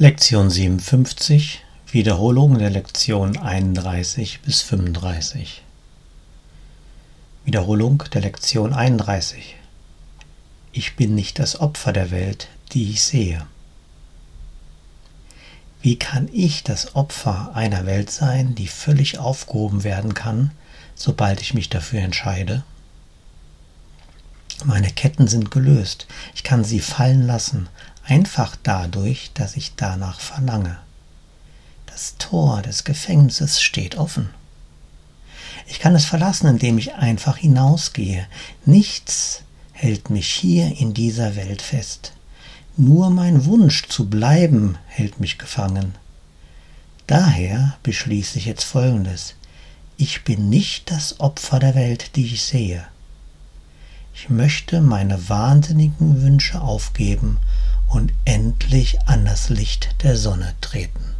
Lektion 57 Wiederholung der Lektion 31 bis 35 Wiederholung der Lektion 31 Ich bin nicht das Opfer der Welt, die ich sehe. Wie kann ich das Opfer einer Welt sein, die völlig aufgehoben werden kann, sobald ich mich dafür entscheide? Meine Ketten sind gelöst. Ich kann sie fallen lassen, einfach dadurch, dass ich danach verlange. Das Tor des Gefängnisses steht offen. Ich kann es verlassen, indem ich einfach hinausgehe. Nichts hält mich hier in dieser Welt fest. Nur mein Wunsch zu bleiben hält mich gefangen. Daher beschließe ich jetzt Folgendes. Ich bin nicht das Opfer der Welt, die ich sehe. Ich möchte meine wahnsinnigen Wünsche aufgeben und endlich an das Licht der Sonne treten.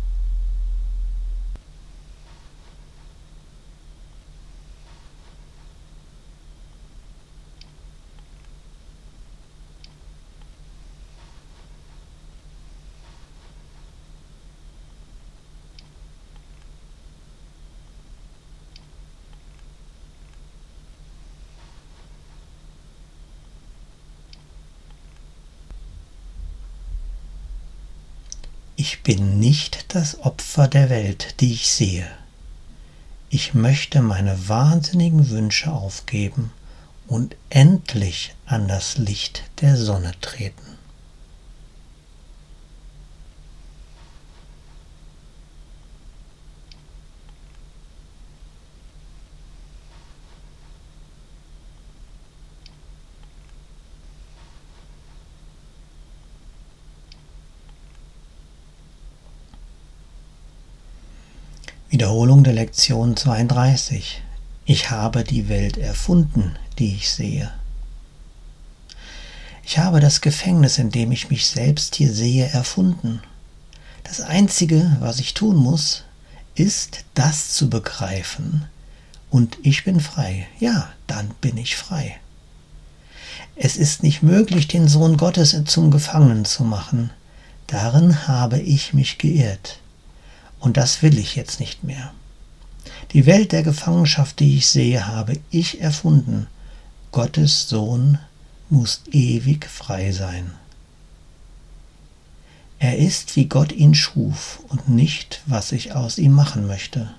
Ich bin nicht das Opfer der Welt, die ich sehe. Ich möchte meine wahnsinnigen Wünsche aufgeben und endlich an das Licht der Sonne treten. Wiederholung der Lektion 32. Ich habe die Welt erfunden, die ich sehe. Ich habe das Gefängnis, in dem ich mich selbst hier sehe, erfunden. Das Einzige, was ich tun muss, ist das zu begreifen. Und ich bin frei. Ja, dann bin ich frei. Es ist nicht möglich, den Sohn Gottes zum Gefangenen zu machen. Darin habe ich mich geirrt. Und das will ich jetzt nicht mehr. Die Welt der Gefangenschaft, die ich sehe, habe ich erfunden. Gottes Sohn muss ewig frei sein. Er ist, wie Gott ihn schuf und nicht, was ich aus ihm machen möchte.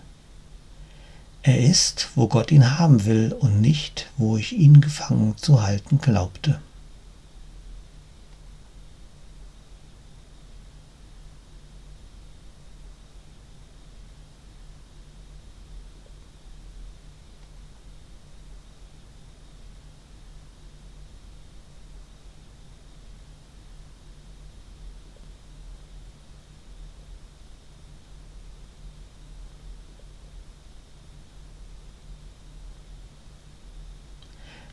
Er ist, wo Gott ihn haben will und nicht, wo ich ihn gefangen zu halten glaubte.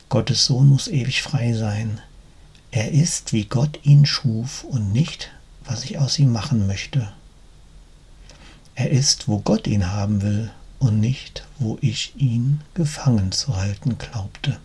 Gottes Sohn muss ewig frei sein. Er ist, wie Gott ihn schuf und nicht, was ich aus ihm machen möchte. Er ist, wo Gott ihn haben will und nicht, wo ich ihn gefangen zu halten glaubte.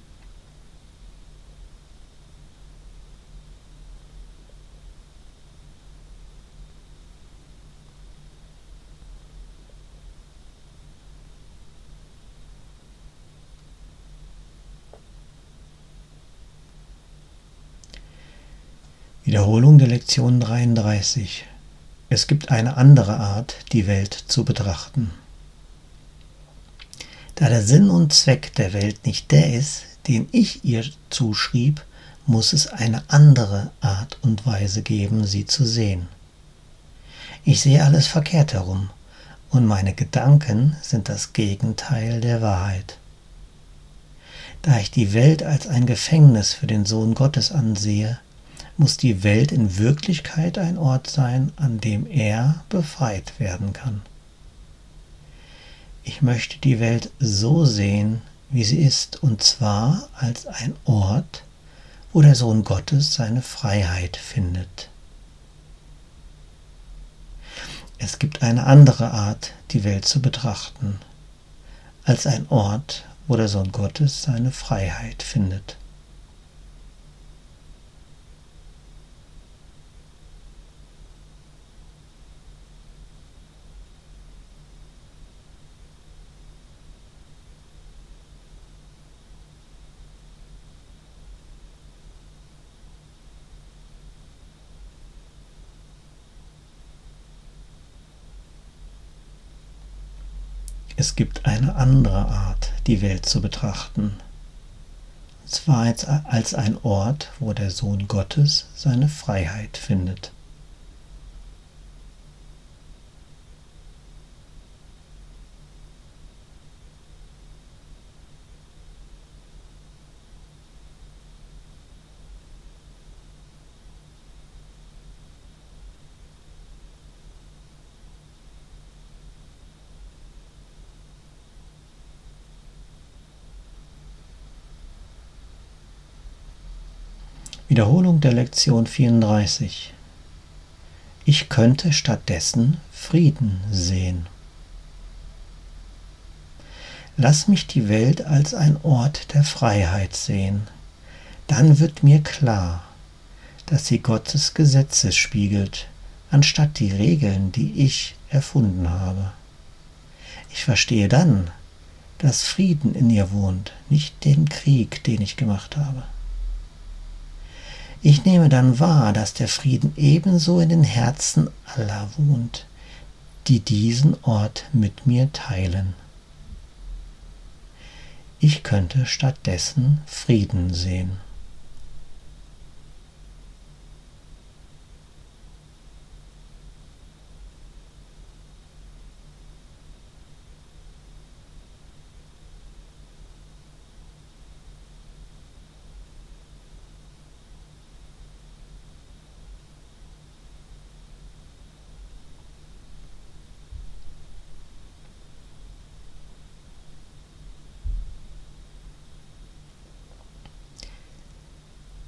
Wiederholung der Lektion 33. Es gibt eine andere Art, die Welt zu betrachten. Da der Sinn und Zweck der Welt nicht der ist, den ich ihr zuschrieb, muss es eine andere Art und Weise geben, sie zu sehen. Ich sehe alles verkehrt herum, und meine Gedanken sind das Gegenteil der Wahrheit. Da ich die Welt als ein Gefängnis für den Sohn Gottes ansehe, muss die Welt in Wirklichkeit ein Ort sein, an dem er befreit werden kann. Ich möchte die Welt so sehen, wie sie ist, und zwar als ein Ort, wo der Sohn Gottes seine Freiheit findet. Es gibt eine andere Art, die Welt zu betrachten, als ein Ort, wo der Sohn Gottes seine Freiheit findet. Es gibt eine andere Art, die Welt zu betrachten. Und zwar als ein Ort, wo der Sohn Gottes seine Freiheit findet. Wiederholung der Lektion 34. Ich könnte stattdessen Frieden sehen. Lass mich die Welt als ein Ort der Freiheit sehen. Dann wird mir klar, dass sie Gottes Gesetze spiegelt, anstatt die Regeln, die ich erfunden habe. Ich verstehe dann, dass Frieden in ihr wohnt, nicht den Krieg, den ich gemacht habe. Ich nehme dann wahr, dass der Frieden ebenso in den Herzen aller wohnt, die diesen Ort mit mir teilen. Ich könnte stattdessen Frieden sehen.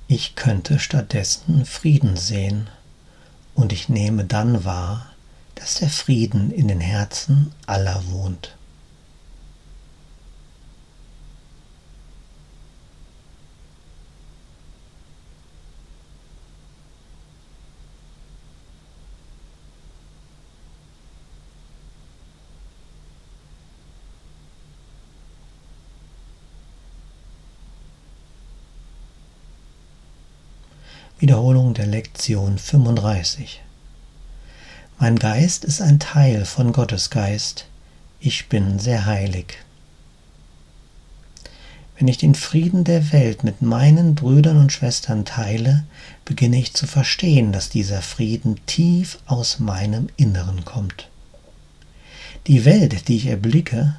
Ich könnte stattdessen Frieden sehen, und ich nehme dann wahr, dass der Frieden in den Herzen aller wohnt. Wiederholung der Lektion 35. Mein Geist ist ein Teil von Gottes Geist. Ich bin sehr heilig. Wenn ich den Frieden der Welt mit meinen Brüdern und Schwestern teile, beginne ich zu verstehen, dass dieser Frieden tief aus meinem Inneren kommt. Die Welt, die ich erblicke,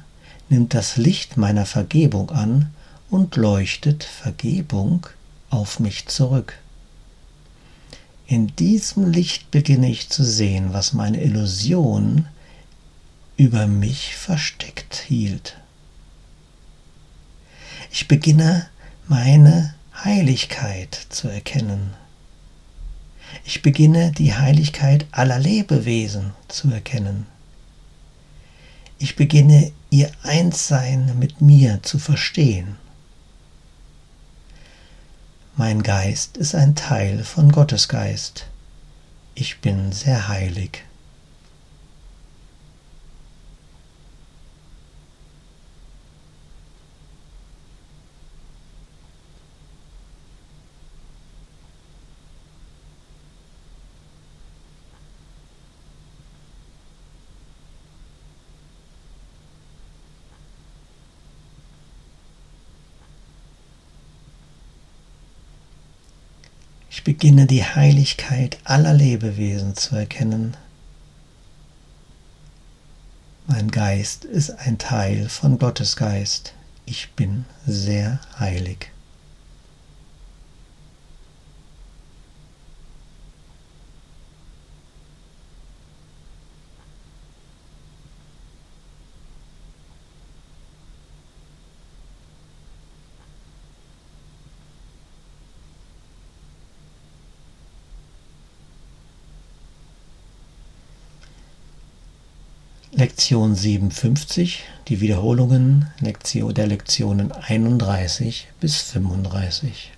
nimmt das Licht meiner Vergebung an und leuchtet Vergebung auf mich zurück. In diesem Licht beginne ich zu sehen, was meine Illusion über mich versteckt hielt. Ich beginne meine Heiligkeit zu erkennen. Ich beginne die Heiligkeit aller Lebewesen zu erkennen. Ich beginne ihr Einssein mit mir zu verstehen. Mein Geist ist ein Teil von Gottes Geist. Ich bin sehr heilig. Ich beginne die Heiligkeit aller Lebewesen zu erkennen. Mein Geist ist ein Teil von Gottes Geist. Ich bin sehr heilig. Lektion 57, die Wiederholungen der Lektionen 31 bis 35.